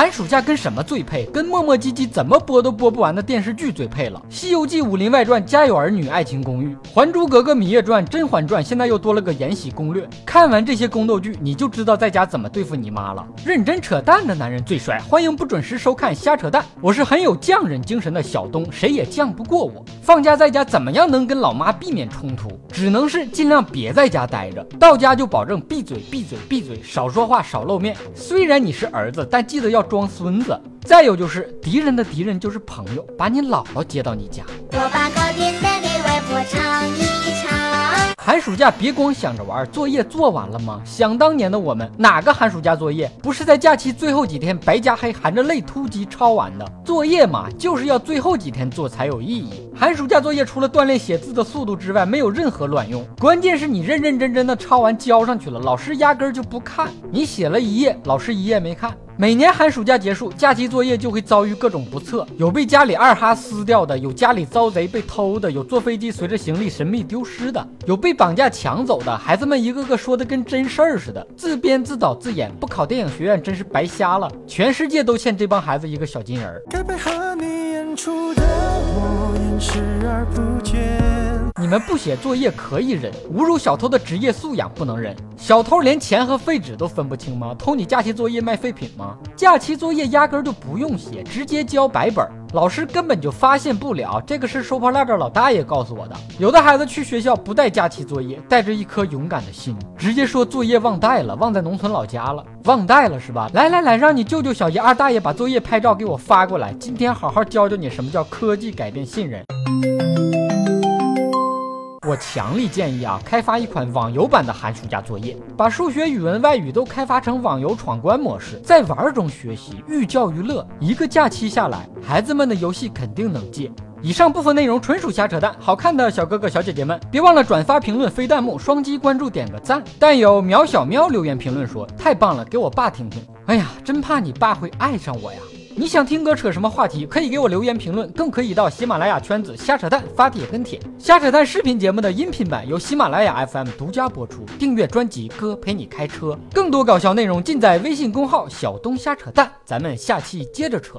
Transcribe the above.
寒暑假跟什么最配？跟磨磨唧唧怎么播都播不完的电视剧最配了。《西游记》《武林外传》《家有儿女》《爱情公寓》《还珠格格》《芈月传》《甄嬛传》，现在又多了个《延禧攻略》。看完这些宫斗剧，你就知道在家怎么对付你妈了。认真扯淡的男人最帅，欢迎不准时收看瞎扯淡。我是很有匠人精神的小东，谁也犟不过我。放假在家怎么样能跟老妈避免冲突？只能是尽量别在家待着，到家就保证闭嘴闭嘴闭嘴，少说话少露面。虽然你是儿子，但记得要装孙子。再有就是敌人的敌人就是朋友，把你姥姥接到你家。我把糕点带给外婆尝一。寒暑假别光想着玩，作业做完了吗？想当年的我们，哪个寒暑假作业不是在假期最后几天白加黑，含着泪突击抄完的？作业嘛，就是要最后几天做才有意义。寒暑假作业除了锻炼写字的速度之外，没有任何卵用。关键是你认认真真的抄完交上去了，老师压根就不看。你写了一页，老师一页没看。每年寒暑假结束，假期作业就会遭遇各种不测，有被家里二哈撕掉的，有家里遭贼被偷的，有坐飞机随着行李神秘丢失的，有被绑架抢走的。孩子们一个个说的跟真事儿似的，自编自导自演，不考电影学院真是白瞎了。全世界都欠这帮孩子一个小金人儿。你演出的我，而不见你们不写作业可以忍，侮辱小偷的职业素养不能忍。小偷连钱和废纸都分不清吗？偷你假期作业卖废品吗？假期作业压根就不用写，直接交白本，老师根本就发现不了。这个是收破烂的老大爷告诉我的。有的孩子去学校不带假期作业，带着一颗勇敢的心，直接说作业忘带了，忘在农村老家了。忘带了是吧？来来来，让你舅舅、小姨、二大爷把作业拍照给我发过来，今天好好教教你什么叫科技改变信任。我强力建议啊，开发一款网游版的寒暑假作业，把数学、语文、外语都开发成网游闯关模式，在玩中学习，寓教于乐。一个假期下来，孩子们的游戏肯定能戒。以上部分内容纯属瞎扯淡，好看的小哥哥小姐姐们，别忘了转发、评论、飞弹幕、双击关注、点个赞。但有苗小喵留言评论说：“太棒了，给我爸听听。”哎呀，真怕你爸会爱上我呀。你想听哥扯什么话题？可以给我留言评论，更可以到喜马拉雅圈子瞎扯淡发帖跟帖。瞎扯淡视频节目的音频版由喜马拉雅 FM 独家播出。订阅专辑，哥陪你开车。更多搞笑内容尽在微信公号小东瞎扯淡。咱们下期接着扯。